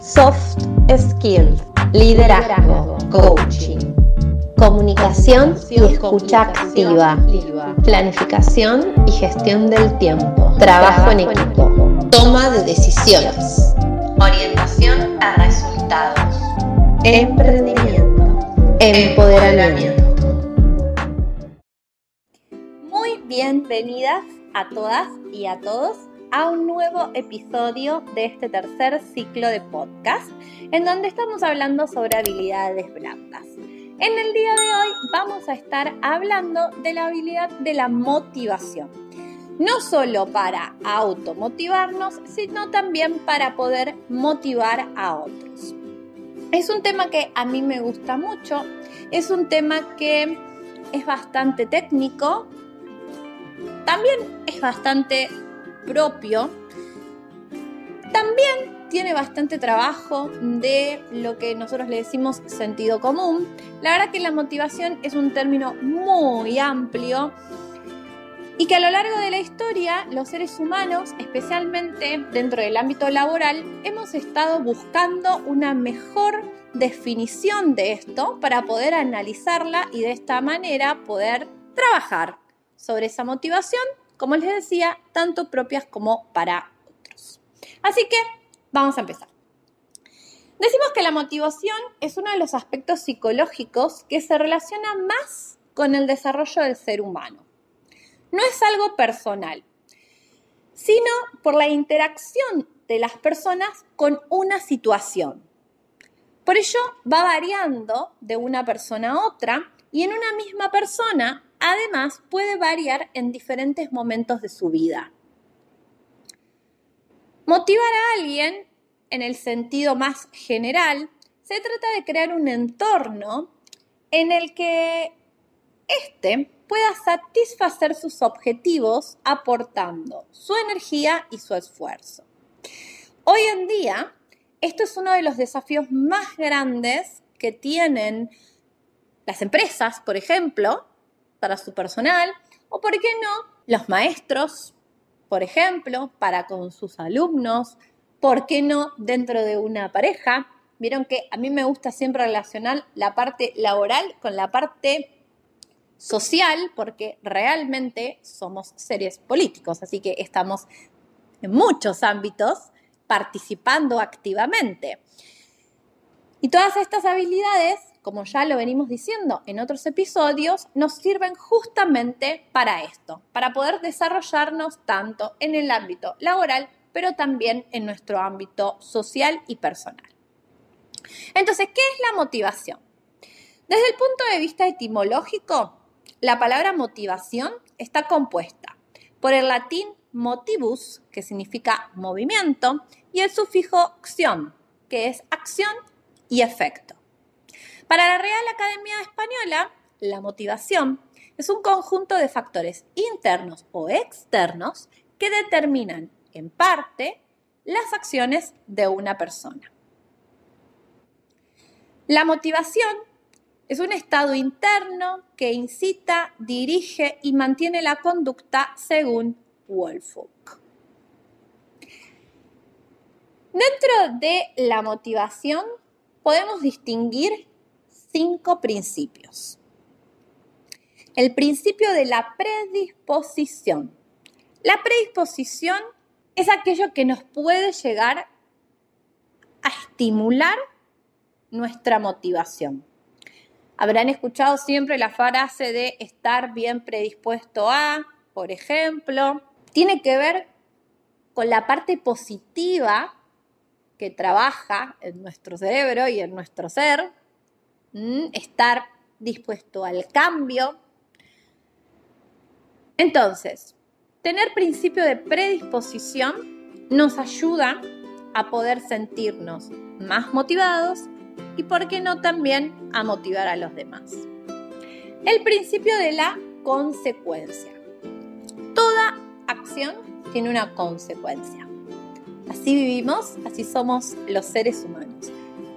soft skills, liderazgo, coaching, comunicación y escucha activa, planificación y gestión del tiempo, trabajo en equipo, toma de decisiones, orientación a resultados, emprendimiento, empoderamiento. Muy bienvenidas a todas y a todos a un nuevo episodio de este tercer ciclo de podcast, en donde estamos hablando sobre habilidades blandas. En el día de hoy vamos a estar hablando de la habilidad de la motivación. No solo para automotivarnos, sino también para poder motivar a otros. Es un tema que a mí me gusta mucho, es un tema que es bastante técnico, también es bastante propio, también tiene bastante trabajo de lo que nosotros le decimos sentido común. La verdad que la motivación es un término muy amplio y que a lo largo de la historia los seres humanos, especialmente dentro del ámbito laboral, hemos estado buscando una mejor definición de esto para poder analizarla y de esta manera poder trabajar sobre esa motivación como les decía, tanto propias como para otros. Así que vamos a empezar. Decimos que la motivación es uno de los aspectos psicológicos que se relaciona más con el desarrollo del ser humano. No es algo personal, sino por la interacción de las personas con una situación. Por ello va variando de una persona a otra y en una misma persona además puede variar en diferentes momentos de su vida. Motivar a alguien, en el sentido más general, se trata de crear un entorno en el que éste pueda satisfacer sus objetivos aportando su energía y su esfuerzo. Hoy en día, esto es uno de los desafíos más grandes que tienen las empresas, por ejemplo, para su personal, o por qué no, los maestros, por ejemplo, para con sus alumnos, por qué no dentro de una pareja. Vieron que a mí me gusta siempre relacionar la parte laboral con la parte social, porque realmente somos seres políticos, así que estamos en muchos ámbitos participando activamente. Y todas estas habilidades como ya lo venimos diciendo en otros episodios, nos sirven justamente para esto, para poder desarrollarnos tanto en el ámbito laboral, pero también en nuestro ámbito social y personal. Entonces, ¿qué es la motivación? Desde el punto de vista etimológico, la palabra motivación está compuesta por el latín motivus, que significa movimiento, y el sufijo acción, que es acción y efecto. Para la Real Academia Española, la motivación es un conjunto de factores internos o externos que determinan, en parte, las acciones de una persona. La motivación es un estado interno que incita, dirige y mantiene la conducta según Wolfgang. Dentro de la motivación podemos distinguir cinco principios. El principio de la predisposición. La predisposición es aquello que nos puede llegar a estimular nuestra motivación. Habrán escuchado siempre la frase de estar bien predispuesto a, por ejemplo. Tiene que ver con la parte positiva que trabaja en nuestro cerebro y en nuestro ser, estar dispuesto al cambio. Entonces, tener principio de predisposición nos ayuda a poder sentirnos más motivados y, por qué no, también a motivar a los demás. El principio de la consecuencia. Toda acción tiene una consecuencia. Así vivimos, así somos los seres humanos.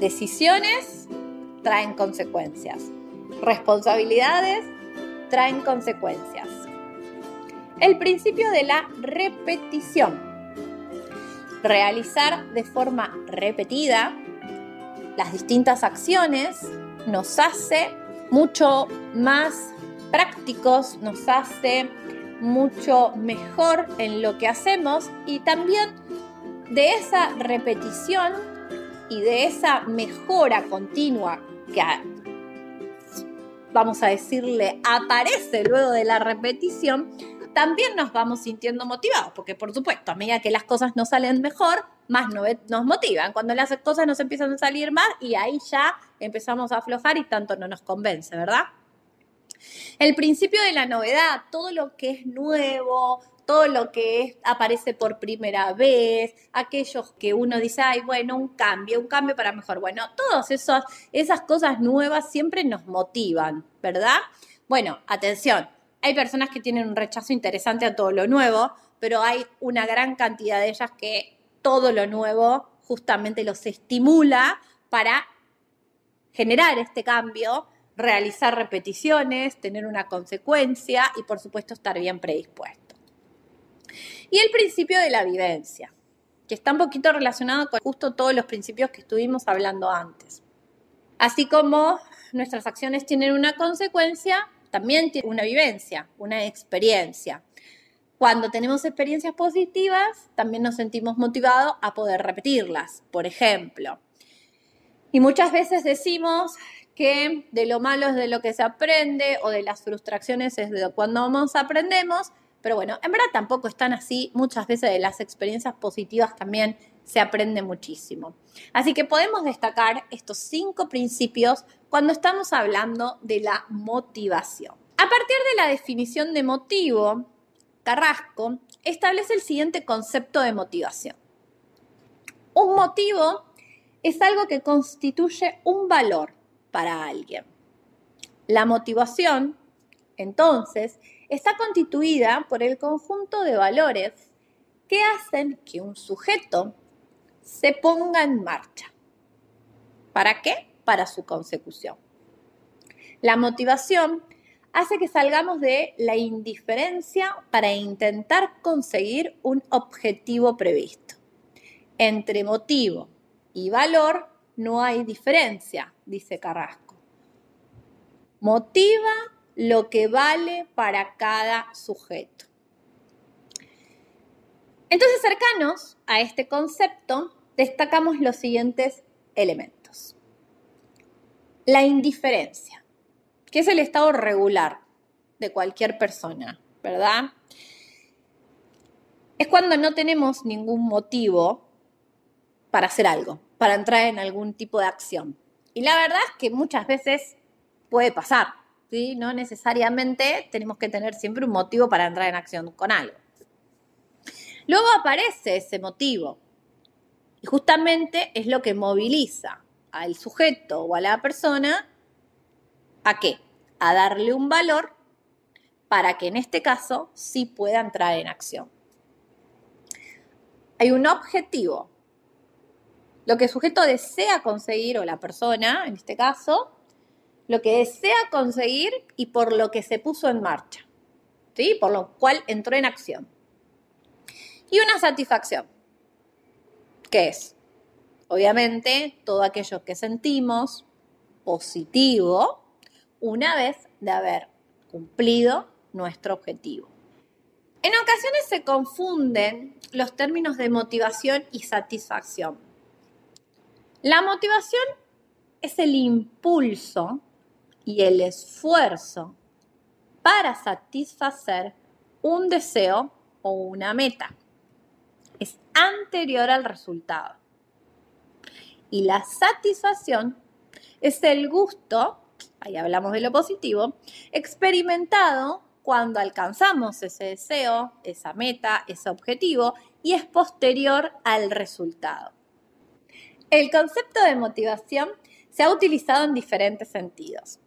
Decisiones traen consecuencias. Responsabilidades traen consecuencias. El principio de la repetición. Realizar de forma repetida las distintas acciones nos hace mucho más prácticos, nos hace mucho mejor en lo que hacemos y también de esa repetición y de esa mejora continua que vamos a decirle aparece luego de la repetición, también nos vamos sintiendo motivados, porque por supuesto, a medida que las cosas nos salen mejor, más nos motivan. Cuando las cosas nos empiezan a salir más y ahí ya empezamos a aflojar y tanto no nos convence, ¿verdad? El principio de la novedad, todo lo que es nuevo, todo lo que aparece por primera vez, aquellos que uno dice, ay, bueno, un cambio, un cambio para mejor. Bueno, todas esas cosas nuevas siempre nos motivan, ¿verdad? Bueno, atención, hay personas que tienen un rechazo interesante a todo lo nuevo, pero hay una gran cantidad de ellas que todo lo nuevo justamente los estimula para generar este cambio, realizar repeticiones, tener una consecuencia y por supuesto estar bien predispuesto. Y el principio de la vivencia, que está un poquito relacionado con justo todos los principios que estuvimos hablando antes. Así como nuestras acciones tienen una consecuencia, también tiene una vivencia, una experiencia. Cuando tenemos experiencias positivas, también nos sentimos motivados a poder repetirlas, por ejemplo. Y muchas veces decimos que de lo malo es de lo que se aprende o de las frustraciones es de cuando nos aprendemos, pero bueno, en verdad tampoco están así. Muchas veces de las experiencias positivas también se aprende muchísimo. Así que podemos destacar estos cinco principios cuando estamos hablando de la motivación. A partir de la definición de motivo, Carrasco establece el siguiente concepto de motivación. Un motivo es algo que constituye un valor para alguien. La motivación, entonces, está constituida por el conjunto de valores que hacen que un sujeto se ponga en marcha. ¿Para qué? Para su consecución. La motivación hace que salgamos de la indiferencia para intentar conseguir un objetivo previsto. Entre motivo y valor no hay diferencia, dice Carrasco. Motiva lo que vale para cada sujeto. Entonces, cercanos a este concepto, destacamos los siguientes elementos. La indiferencia, que es el estado regular de cualquier persona, ¿verdad? Es cuando no tenemos ningún motivo para hacer algo, para entrar en algún tipo de acción. Y la verdad es que muchas veces puede pasar, ¿sí? No necesariamente tenemos que tener siempre un motivo para entrar en acción con algo. Luego aparece ese motivo, y justamente es lo que moviliza al sujeto o a la persona a qué? A darle un valor para que en este caso sí pueda entrar en acción. Hay un objetivo. Lo que el sujeto desea conseguir, o la persona en este caso, lo que desea conseguir y por lo que se puso en marcha. ¿Sí? Por lo cual entró en acción. Y una satisfacción. ¿Qué es? Obviamente, todo aquello que sentimos positivo una vez de haber cumplido nuestro objetivo. En ocasiones se confunden los términos de motivación y satisfacción. La motivación es el impulso y el esfuerzo para satisfacer un deseo o una meta es anterior al resultado. Y la satisfacción es el gusto, ahí hablamos de lo positivo, experimentado cuando alcanzamos ese deseo, esa meta, ese objetivo y es posterior al resultado. El concepto de motivación se ha utilizado en diferentes sentidos.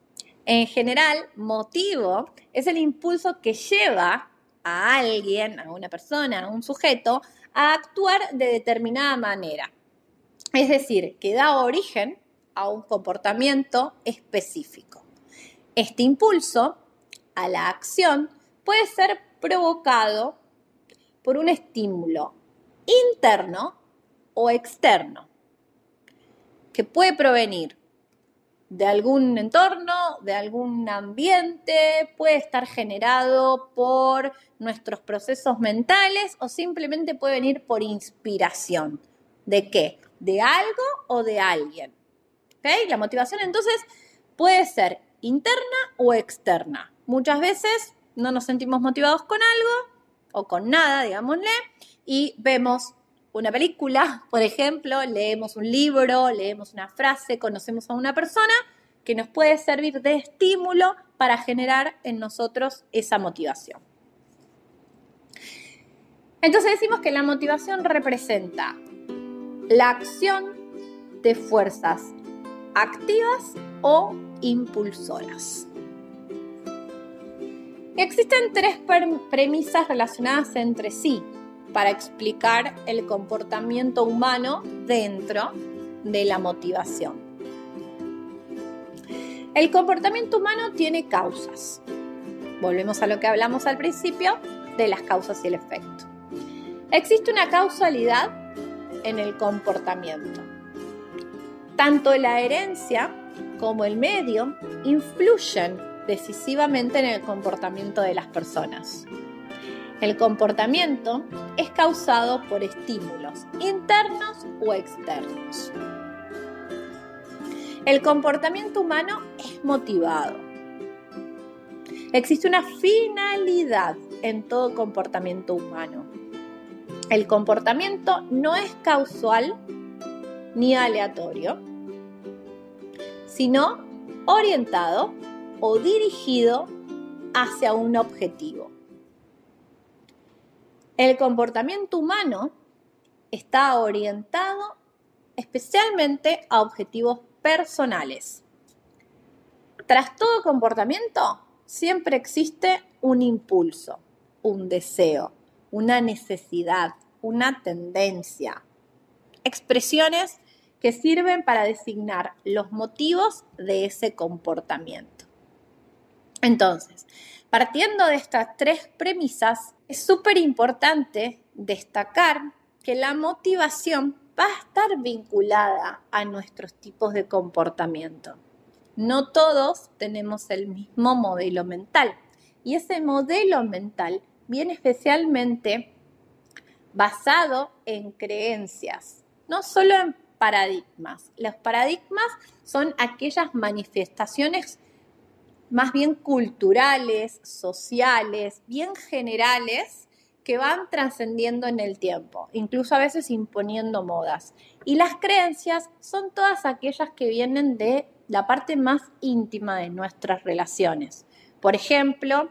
En general, motivo es el impulso que lleva a alguien, a una persona, a un sujeto, a actuar de determinada manera. Es decir, que da origen a un comportamiento específico. Este impulso a la acción puede ser provocado por un estímulo interno o externo, que puede provenir de algún entorno, de algún ambiente, puede estar generado por nuestros procesos mentales o simplemente puede venir por inspiración. ¿De qué? ¿De algo o de alguien? La motivación entonces puede ser interna o externa. Muchas veces no nos sentimos motivados con algo o con nada, digámosle, y vemos una película, por ejemplo, leemos un libro, leemos una frase, conocemos a una persona que nos puede servir de estímulo para generar en nosotros esa motivación. Entonces decimos que la motivación representa la acción de fuerzas activas o impulsoras. Existen tres premisas relacionadas entre sí para explicar el comportamiento humano dentro de la motivación. El comportamiento humano tiene causas. Volvemos a lo que hablamos al principio de las causas y el efecto. Existe una causalidad en el comportamiento. Tanto la herencia como el medio influyen decisivamente en el comportamiento de las personas. El comportamiento es causado por estímulos internos o externos. El comportamiento humano es motivado. Existe una finalidad en todo comportamiento humano. El comportamiento no es causal ni aleatorio, sino orientado o dirigido hacia un objetivo. El comportamiento humano está orientado especialmente a objetivos personales. Tras todo comportamiento, siempre existe un impulso, un deseo, una necesidad, una tendencia. Expresiones que sirven para designar los motivos de ese comportamiento. Entonces, partiendo de estas tres premisas, es súper importante destacar que la motivación va a estar vinculada a nuestros tipos de comportamiento. No todos tenemos el mismo modelo mental y ese modelo mental viene especialmente basado en creencias, no solo en paradigmas. Los paradigmas son aquellas manifestaciones más bien culturales, sociales, bien generales, que van trascendiendo en el tiempo, incluso a veces imponiendo modas. Y las creencias son todas aquellas que vienen de la parte más íntima de nuestras relaciones. Por ejemplo,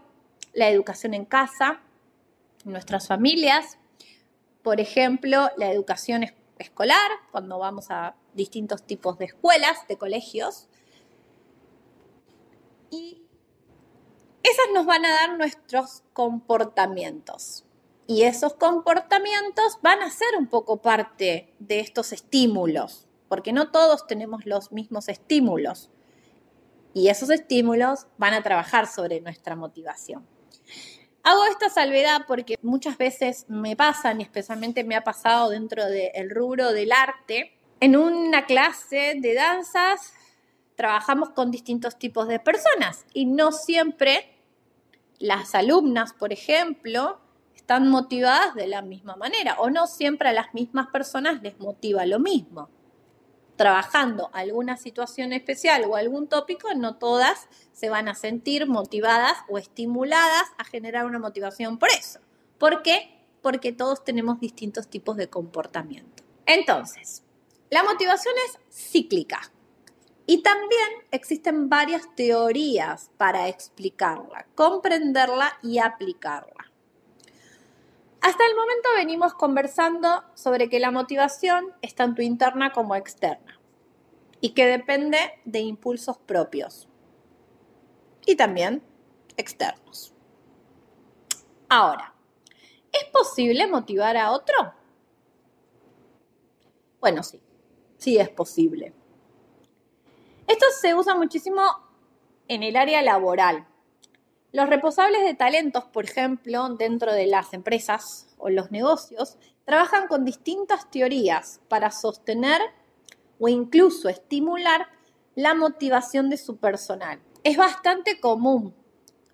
la educación en casa, nuestras familias, por ejemplo, la educación escolar, cuando vamos a distintos tipos de escuelas, de colegios. Y esas nos van a dar nuestros comportamientos. Y esos comportamientos van a ser un poco parte de estos estímulos, porque no todos tenemos los mismos estímulos. Y esos estímulos van a trabajar sobre nuestra motivación. Hago esta salvedad porque muchas veces me pasan, y especialmente me ha pasado dentro del rubro del arte, en una clase de danzas trabajamos con distintos tipos de personas y no siempre las alumnas, por ejemplo, están motivadas de la misma manera o no siempre a las mismas personas les motiva lo mismo. Trabajando alguna situación especial o algún tópico, no todas se van a sentir motivadas o estimuladas a generar una motivación por eso. ¿Por qué? Porque todos tenemos distintos tipos de comportamiento. Entonces, la motivación es cíclica, y también existen varias teorías para explicarla, comprenderla y aplicarla. Hasta el momento venimos conversando sobre que la motivación es tanto interna como externa y que depende de impulsos propios y también externos. Ahora, ¿es posible motivar a otro? Bueno, sí, sí es posible. Esto se usa muchísimo en el área laboral, los responsables de talentos, por ejemplo, dentro de las empresas o los negocios, trabajan con distintas teorías para sostener o incluso estimular la motivación de su personal. Es bastante común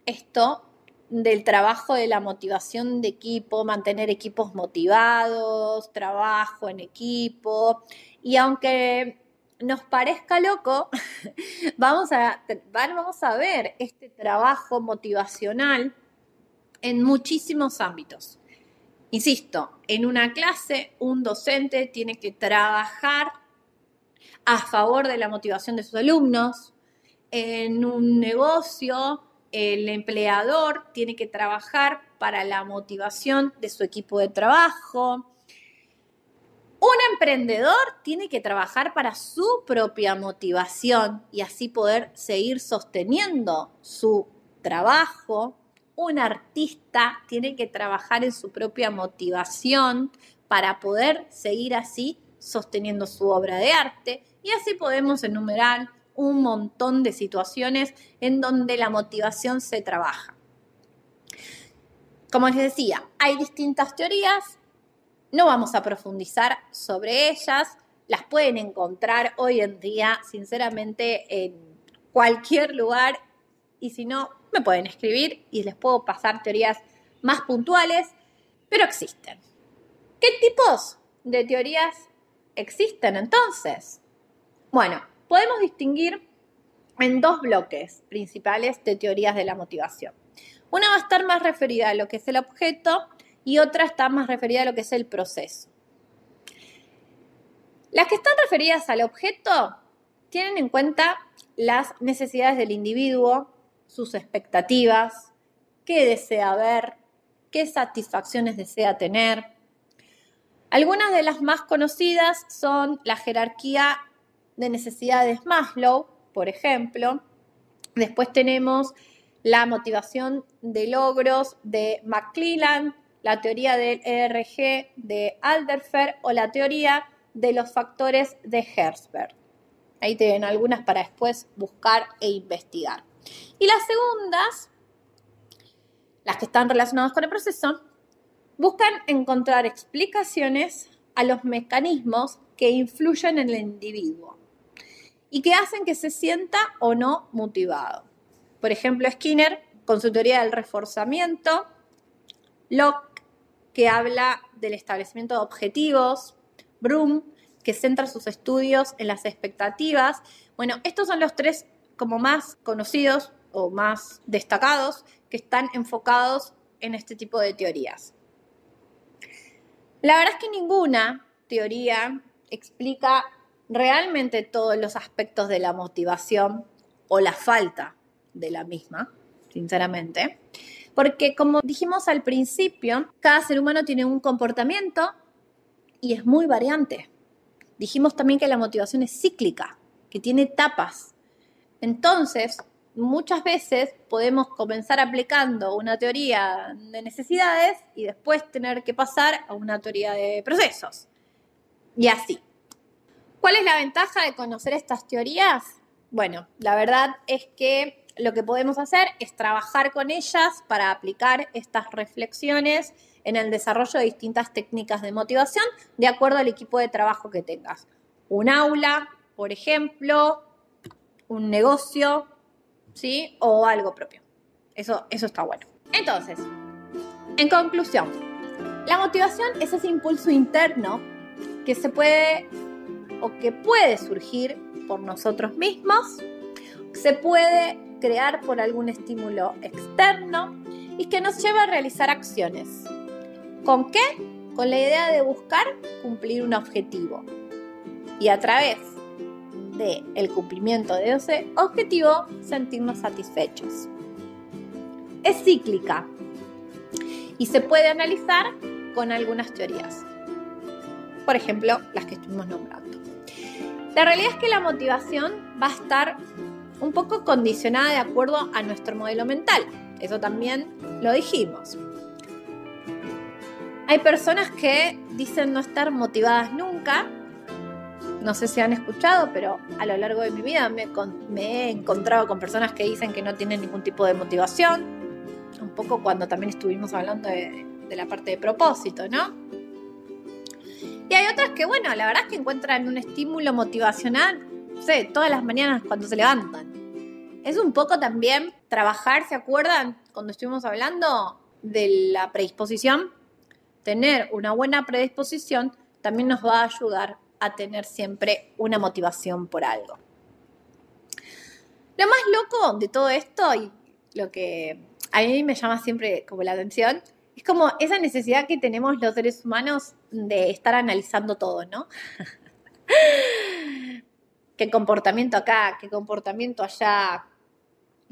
esto del trabajo de la motivación de equipo, mantener equipos motivados, trabajo en equipo. Y aunque nos parezca loco, vamos a, vamos a ver este trabajo motivacional en muchísimos ámbitos. Insisto, en una clase un docente tiene que trabajar a favor de la motivación de sus alumnos. En un negocio, el empleador tiene que trabajar para la motivación de su equipo de trabajo. Un emprendedor tiene que trabajar para su propia motivación y así poder seguir sosteniendo su trabajo. Un artista tiene que trabajar en su propia motivación para poder seguir así sosteniendo su obra de arte. Y así podemos enumerar un montón de situaciones en donde la motivación se trabaja. Como les decía, hay distintas teorías, no vamos a profundizar sobre ellas, las pueden encontrar hoy en día, sinceramente, en cualquier lugar y si no, me pueden escribir y les puedo pasar teorías más puntuales, pero existen. ¿Qué tipos de teorías existen entonces? Bueno, podemos distinguir en dos bloques principales de teorías de la motivación. Una va a estar más referida a lo que es el objeto y otra está más referida a lo que es el proceso. Las que están referidas al objeto tienen en cuenta las necesidades del individuo, sus expectativas, qué desea ver, qué satisfacciones desea tener. Algunas de las más conocidas son la jerarquía de necesidades Maslow, por ejemplo. Después tenemos la motivación de logros de McClellan, la teoría del ERG de Alderfer o la teoría de los factores de Herzberg. Ahí tienen algunas para después buscar e investigar. Y las segundas, las que están relacionadas con el proceso, buscan encontrar explicaciones a los mecanismos que influyen en el individuo y que hacen que se sienta o no motivado. Por ejemplo, Skinner, con su teoría del reforzamiento, Locke que habla del establecimiento de objetivos, Broom, que centra sus estudios en las expectativas. Bueno, estos son los tres como más conocidos o más destacados que están enfocados en este tipo de teorías. La verdad es que ninguna teoría explica realmente todos los aspectos de la motivación o la falta de la misma, sinceramente. Porque como dijimos al principio, cada ser humano tiene un comportamiento y es muy variante. Dijimos también que la motivación es cíclica, que tiene etapas. Entonces, muchas veces podemos comenzar aplicando una teoría de necesidades y después tener que pasar a una teoría de procesos. Y así. ¿Cuál es la ventaja de conocer estas teorías? Bueno, la verdad es que lo que podemos hacer es trabajar con ellas para aplicar estas reflexiones en el desarrollo de distintas técnicas de motivación de acuerdo al equipo de trabajo que tengas. Un aula, por ejemplo, un negocio, ¿sí? O algo propio. Eso, eso está bueno. Entonces, en conclusión, la motivación es ese impulso interno que se puede o que puede surgir por nosotros mismos, se puede crear por algún estímulo externo y que nos lleva a realizar acciones. ¿Con qué? Con la idea de buscar cumplir un objetivo. Y a través del el cumplimiento de ese objetivo, sentirnos satisfechos. Es cíclica y se puede analizar con algunas teorías. Por ejemplo, las que estuvimos nombrando. La realidad es que la motivación va a estar un poco condicionada de acuerdo a nuestro modelo mental. Eso también lo dijimos. Hay personas que dicen no estar motivadas nunca. No sé si han escuchado, pero a lo largo de mi vida me, he encontrado con personas que dicen que no tienen ningún tipo de motivación. Un poco cuando también estuvimos hablando de, de la parte de propósito, ¿no? Y hay otras que, bueno, la verdad es que encuentran un estímulo motivacional, no sé, todas las mañanas cuando se levantan. Es un poco también trabajar, ¿se acuerdan? Cuando estuvimos hablando de la predisposición, tener una buena predisposición también nos va a ayudar a tener siempre una motivación por algo. Lo más loco de todo esto y lo que a mí me llama siempre como la atención es como esa necesidad que tenemos los seres humanos de estar analizando todo, ¿no? qué comportamiento acá, qué comportamiento allá.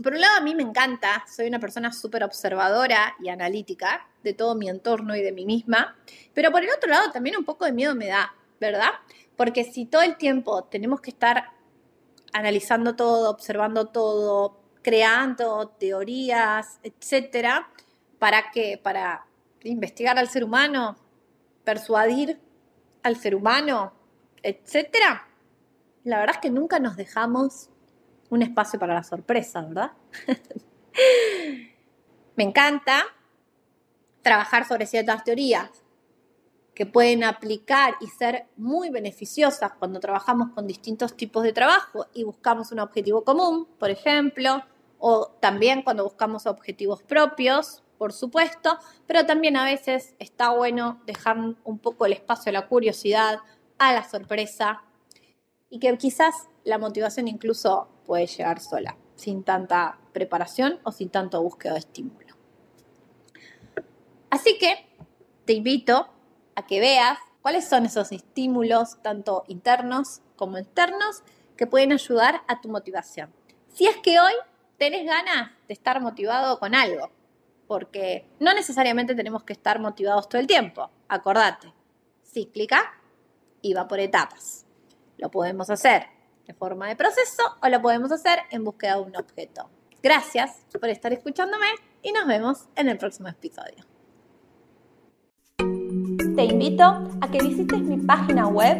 Por un lado, a mí me encanta, soy una persona súper observadora y analítica de todo mi entorno y de mí misma, pero por el otro lado también un poco de miedo me da, ¿verdad? Porque si todo el tiempo tenemos que estar analizando todo, observando todo, creando teorías, etcétera, ¿para qué? Para investigar al ser humano, persuadir al ser humano, etcétera. La verdad es que nunca nos dejamos un espacio para la sorpresa, ¿verdad? Me encanta trabajar sobre ciertas teorías que pueden aplicar y ser muy beneficiosas cuando trabajamos con distintos tipos de trabajo y buscamos un objetivo común, por ejemplo, o también cuando buscamos objetivos propios, por supuesto, pero también a veces está bueno dejar un poco el espacio a la curiosidad, a la sorpresa y que quizás la motivación incluso puede llegar sola, sin tanta preparación o sin tanto búsqueda de estímulo. Así que te invito a que veas cuáles son esos estímulos, tanto internos como externos, que pueden ayudar a tu motivación. Si es que hoy tenés ganas de estar motivado con algo, porque no necesariamente tenemos que estar motivados todo el tiempo, acordate, cíclica y va por etapas. Lo podemos hacer de forma de proceso o lo podemos hacer en búsqueda de un objeto. Gracias por estar escuchándome y nos vemos en el próximo episodio. Te invito a que visites mi página web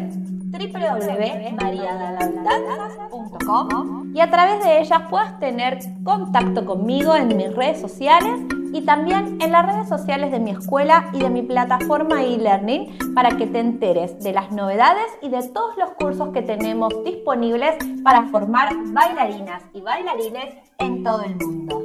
www.mariadalandanzas.com y a través de ellas puedas tener contacto conmigo en mis redes sociales y también en las redes sociales de mi escuela y de mi plataforma e-learning para que te enteres de las novedades y de todos los cursos que tenemos disponibles para formar bailarinas y bailarines en todo el mundo.